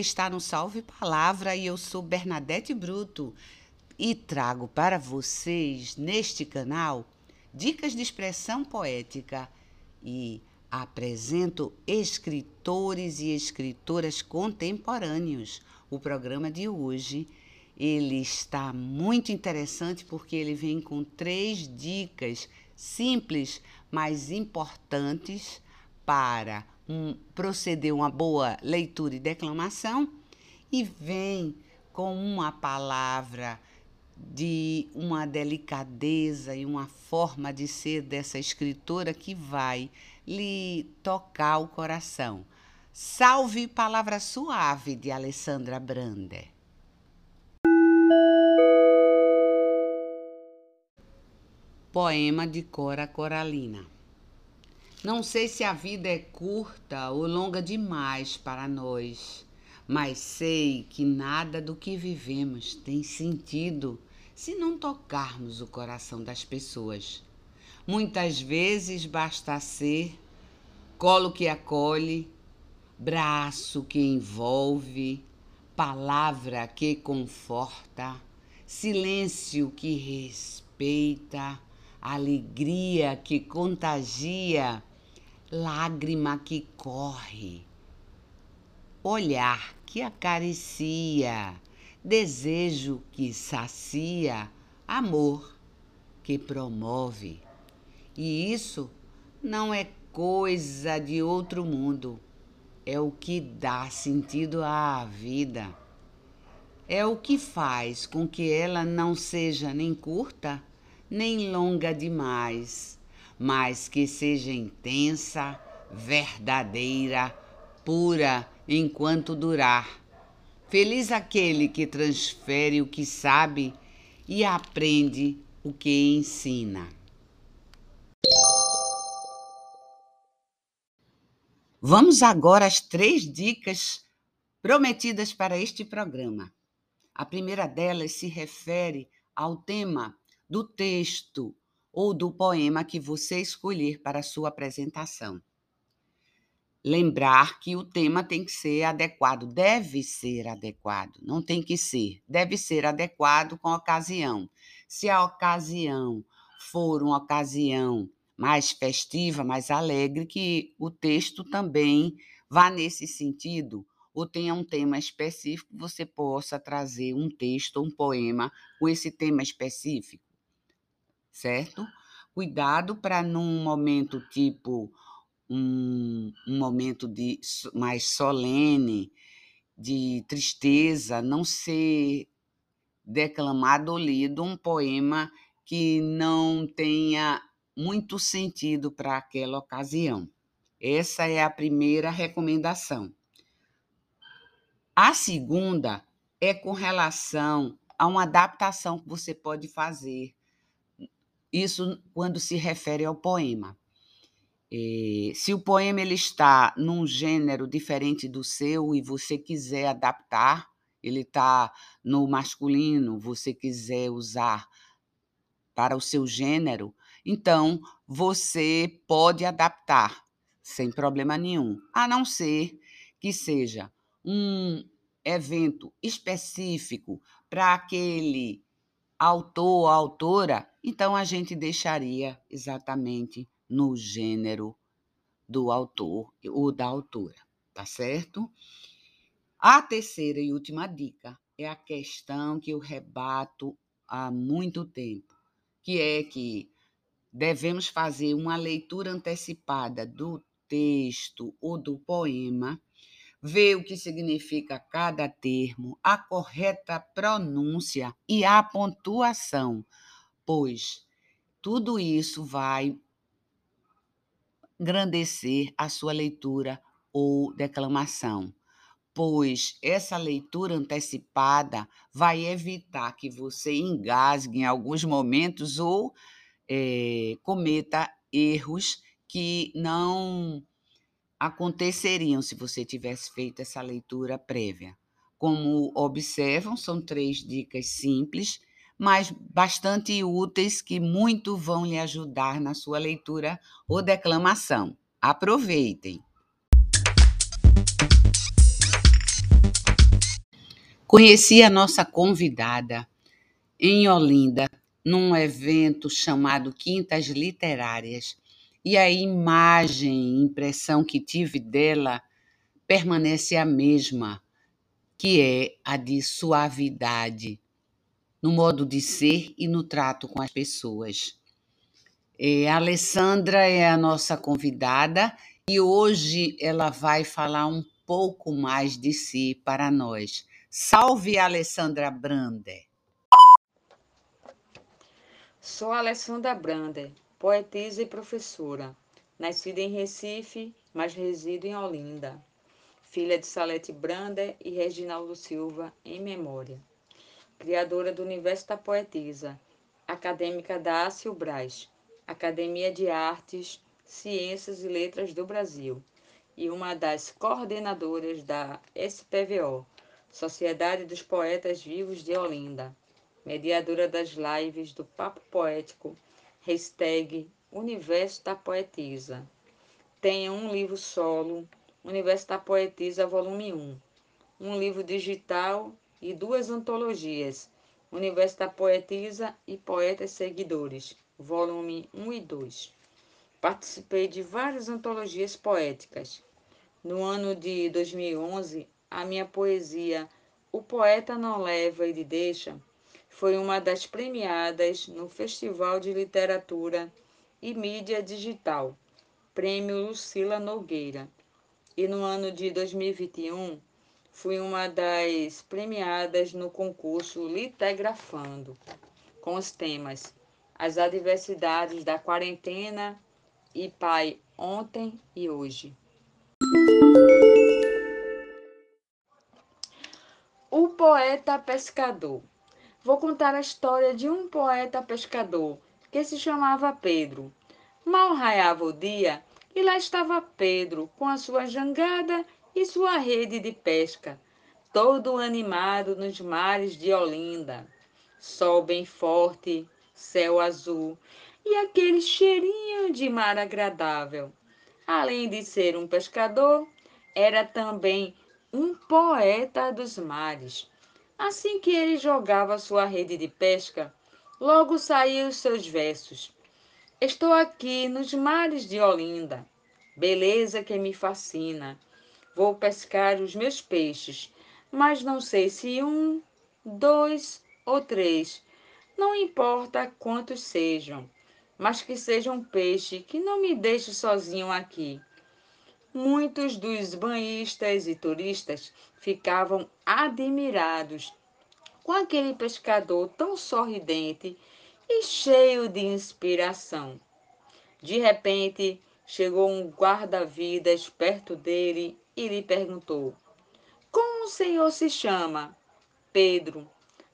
você está no Salve Palavra e eu sou Bernadette Bruto e trago para vocês neste canal dicas de expressão poética e apresento escritores e escritoras contemporâneos. O programa de hoje ele está muito interessante porque ele vem com três dicas simples, mas importantes para um, proceder uma boa leitura e declamação e vem com uma palavra de uma delicadeza e uma forma de ser dessa escritora que vai lhe tocar o coração. Salve Palavra Suave de Alessandra Brander. Poema de Cora Coralina. Não sei se a vida é curta ou longa demais para nós, mas sei que nada do que vivemos tem sentido se não tocarmos o coração das pessoas. Muitas vezes basta ser colo que acolhe, braço que envolve, palavra que conforta, silêncio que respeita, alegria que contagia lágrima que corre, olhar que acaricia, desejo que sacia, amor que promove. E isso não é coisa de outro mundo, é o que dá sentido à vida. É o que faz com que ela não seja nem curta, nem longa demais mas que seja intensa, verdadeira, pura enquanto durar. Feliz aquele que transfere o que sabe e aprende o que ensina. Vamos agora às três dicas prometidas para este programa. A primeira delas se refere ao tema do texto ou do poema que você escolher para sua apresentação. Lembrar que o tema tem que ser adequado, deve ser adequado, não tem que ser, deve ser adequado com a ocasião. Se a ocasião for uma ocasião mais festiva, mais alegre, que o texto também vá nesse sentido, ou tenha um tema específico, você possa trazer um texto, um poema com esse tema específico certo? Cuidado para num momento tipo um, um momento de mais solene, de tristeza, não ser declamado ou lido um poema que não tenha muito sentido para aquela ocasião. Essa é a primeira recomendação. A segunda é com relação a uma adaptação que você pode fazer isso quando se refere ao poema. E, se o poema ele está num gênero diferente do seu e você quiser adaptar, ele está no masculino, você quiser usar para o seu gênero, então você pode adaptar sem problema nenhum, a não ser que seja um evento específico para aquele autor ou autora, então a gente deixaria exatamente no gênero do autor ou da autora, tá certo? A terceira e última dica é a questão que eu rebato há muito tempo, que é que devemos fazer uma leitura antecipada do texto ou do poema ver o que significa cada termo, a correta pronúncia e a pontuação, pois tudo isso vai engrandecer a sua leitura ou declamação, pois essa leitura antecipada vai evitar que você engasgue em alguns momentos ou é, cometa erros que não aconteceriam se você tivesse feito essa leitura prévia. Como observam, são três dicas simples, mas bastante úteis que muito vão lhe ajudar na sua leitura ou declamação. Aproveitem! Conheci a nossa convidada em Olinda, num evento chamado Quintas Literárias, e a imagem, impressão que tive dela permanece a mesma, que é a de suavidade no modo de ser e no trato com as pessoas. É, a Alessandra é a nossa convidada e hoje ela vai falar um pouco mais de si para nós. Salve, Alessandra Brander! Sou Alessandra Brander, poetisa e professora, nascida em Recife, mas resido em Olinda. Filha de Salete Brander e Reginaldo Silva, em memória. Criadora do Universo da Poetisa, acadêmica da Ácio Braz, Academia de Artes, Ciências e Letras do Brasil, e uma das coordenadoras da SPVO, Sociedade dos Poetas Vivos de Olinda, mediadora das lives do Papo Poético, hashtag Universo da Poetisa. Tenha um livro solo, Universo da Poetisa, volume 1, um livro digital e duas antologias, Universo da Poetisa e Poetas Seguidores, volume 1 e 2. Participei de várias antologias poéticas. No ano de 2011, a minha poesia O Poeta Não Leva e Deixa foi uma das premiadas no Festival de Literatura e Mídia Digital, Prêmio Lucila Nogueira. E no ano de 2021, fui uma das premiadas no concurso Litegrafando, com os temas as adversidades da quarentena e pai ontem e hoje. O poeta pescador. Vou contar a história de um poeta pescador que se chamava Pedro. Mal raiava o dia e lá estava Pedro com a sua jangada e sua rede de pesca, todo animado nos mares de Olinda. Sol bem forte, céu azul e aquele cheirinho de mar agradável. Além de ser um pescador, era também um poeta dos mares. Assim que ele jogava sua rede de pesca, logo saíam os seus versos. Estou aqui nos mares de Olinda, beleza que me fascina. Vou pescar os meus peixes, mas não sei se um, dois ou três não importa quantos sejam, mas que seja um peixe que não me deixe sozinho aqui. Muitos dos banhistas e turistas ficavam admirados com aquele pescador tão sorridente e cheio de inspiração. De repente, chegou um guarda-vidas perto dele e lhe perguntou: Como o senhor se chama? Pedro.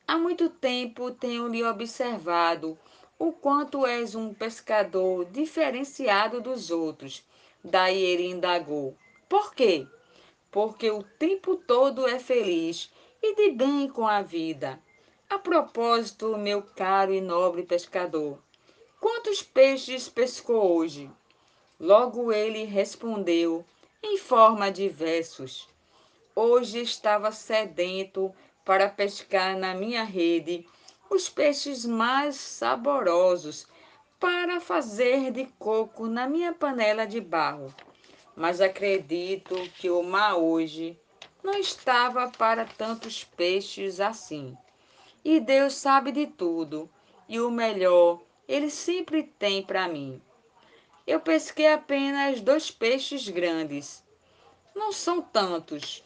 Há muito tempo tenho lhe observado o quanto és um pescador diferenciado dos outros. Daí ele indagou: Por quê? Porque o tempo todo é feliz e de bem com a vida. A propósito, meu caro e nobre pescador, quantos peixes pescou hoje? Logo ele respondeu, em forma de versos: Hoje estava sedento para pescar na minha rede os peixes mais saborosos para fazer de coco na minha panela de barro. Mas acredito que o mar hoje não estava para tantos peixes assim. E Deus sabe de tudo, e o melhor Ele sempre tem para mim. Eu pesquei apenas dois peixes grandes. Não são tantos,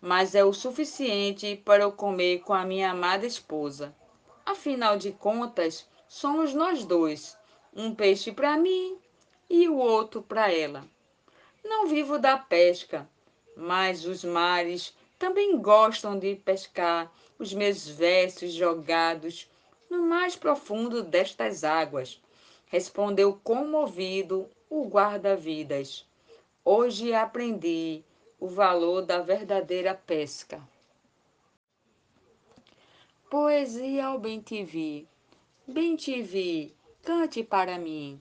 mas é o suficiente para eu comer com a minha amada esposa. Afinal de contas, somos nós dois, um peixe para mim e o outro para ela. Não vivo da pesca, mas os mares também gostam de pescar os meus versos jogados no mais profundo destas águas, respondeu comovido o guarda-vidas. Hoje aprendi o valor da verdadeira pesca. Poesia ao bem te vi. Bem te vi, cante para mim.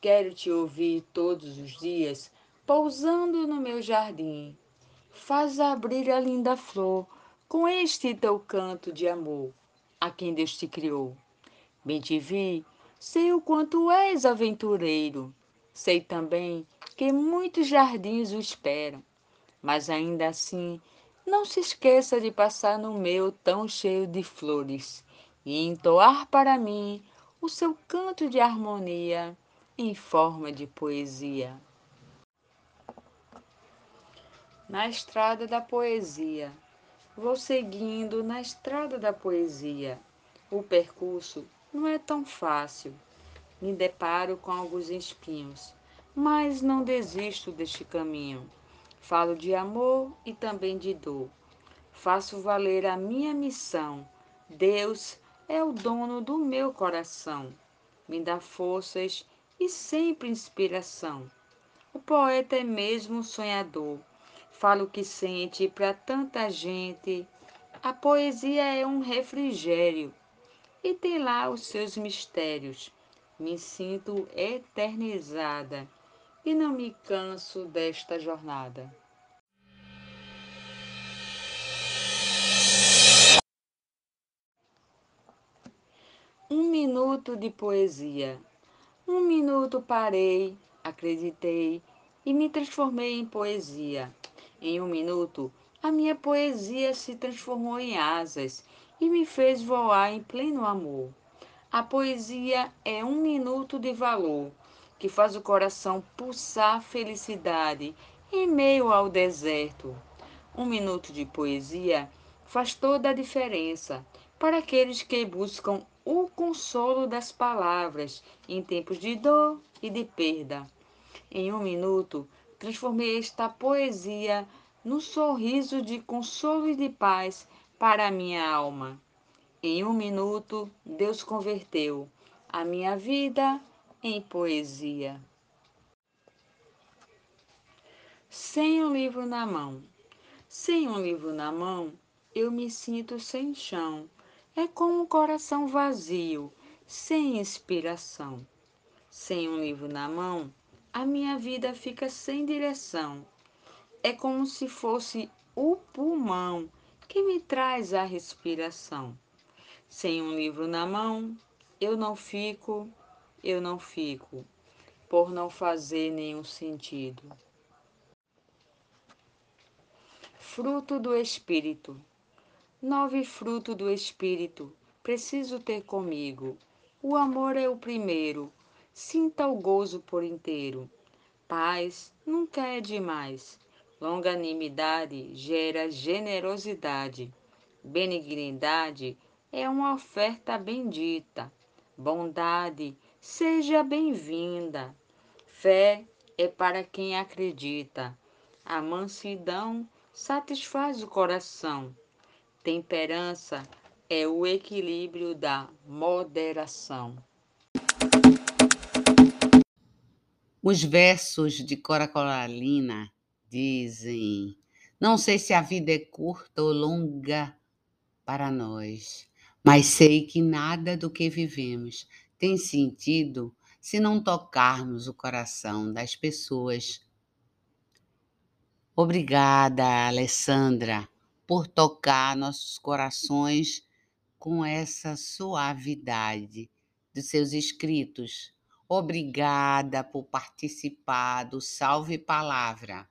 Quero te ouvir todos os dias, pousando no meu jardim. Faz abrir a linda flor com este teu canto de amor a quem Deus te criou. Bem te vi, sei o quanto és aventureiro, sei também que muitos jardins o esperam, mas ainda assim não se esqueça de passar no meu tão cheio de flores e entoar para mim o seu canto de harmonia em forma de poesia. Na estrada da poesia, vou seguindo na estrada da poesia. O percurso não é tão fácil. Me deparo com alguns espinhos, mas não desisto deste caminho. Falo de amor e também de dor. Faço valer a minha missão. Deus é o dono do meu coração. Me dá forças e sempre inspiração. O poeta é mesmo sonhador fala o que sente para tanta gente. A poesia é um refrigério e tem lá os seus mistérios. Me sinto eternizada e não me canso desta jornada. Um minuto de poesia. Um minuto parei, acreditei e me transformei em poesia. Em um minuto, a minha poesia se transformou em asas e me fez voar em pleno amor. A poesia é um minuto de valor que faz o coração pulsar felicidade em meio ao deserto. Um minuto de poesia faz toda a diferença para aqueles que buscam o consolo das palavras em tempos de dor e de perda. Em um minuto, transformei esta poesia num sorriso de consolo e de paz para a minha alma. Em um minuto, Deus converteu a minha vida em poesia. Sem um livro na mão. Sem um livro na mão, eu me sinto sem chão. É como um coração vazio, sem inspiração. Sem um livro na mão, a minha vida fica sem direção. É como se fosse o pulmão que me traz a respiração. Sem um livro na mão, eu não fico, eu não fico, por não fazer nenhum sentido. Fruto do Espírito. Nove fruto do Espírito preciso ter comigo. O amor é o primeiro, sinta o gozo por inteiro. Paz nunca é demais. Longanimidade gera generosidade. Benignidade é uma oferta bendita. Bondade, seja bem-vinda. Fé é para quem acredita. A mansidão satisfaz o coração. Temperança é o equilíbrio da moderação. Os versos de Cora Coralina dizem: Não sei se a vida é curta ou longa para nós, mas sei que nada do que vivemos tem sentido se não tocarmos o coração das pessoas. Obrigada, Alessandra, por tocar nossos corações com essa suavidade de seus escritos Obrigada por participar do Salve Palavra.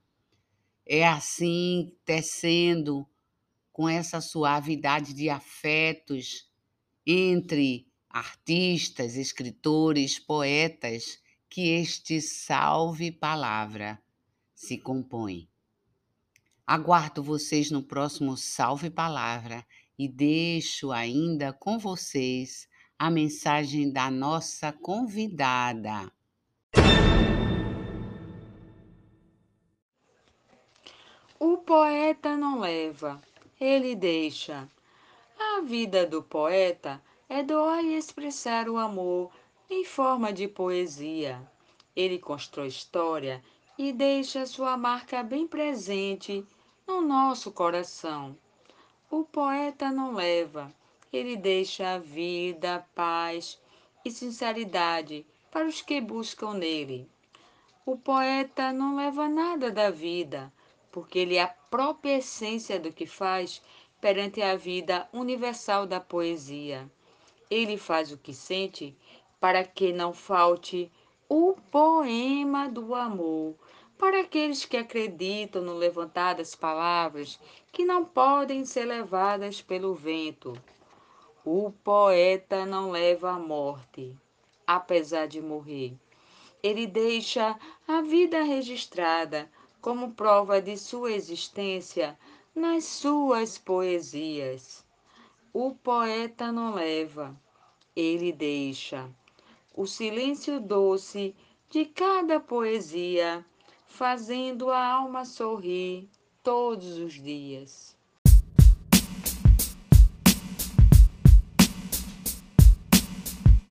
É assim, tecendo com essa suavidade de afetos entre artistas, escritores, poetas, que este Salve Palavra se compõe. Aguardo vocês no próximo Salve Palavra e deixo ainda com vocês a mensagem da nossa convidada. O poeta não leva, ele deixa. A vida do poeta é doar e expressar o amor em forma de poesia. Ele constrói história e deixa sua marca bem presente no nosso coração. O poeta não leva, ele deixa a vida, paz e sinceridade para os que buscam nele. O poeta não leva nada da vida, porque ele é a própria essência do que faz perante a vida universal da poesia. Ele faz o que sente para que não falte o poema do amor. Para aqueles que acreditam no levantar das palavras que não podem ser levadas pelo vento. O poeta não leva a morte, apesar de morrer. Ele deixa a vida registrada como prova de sua existência nas suas poesias. O poeta não leva, ele deixa. O silêncio doce de cada poesia, fazendo a alma sorrir todos os dias.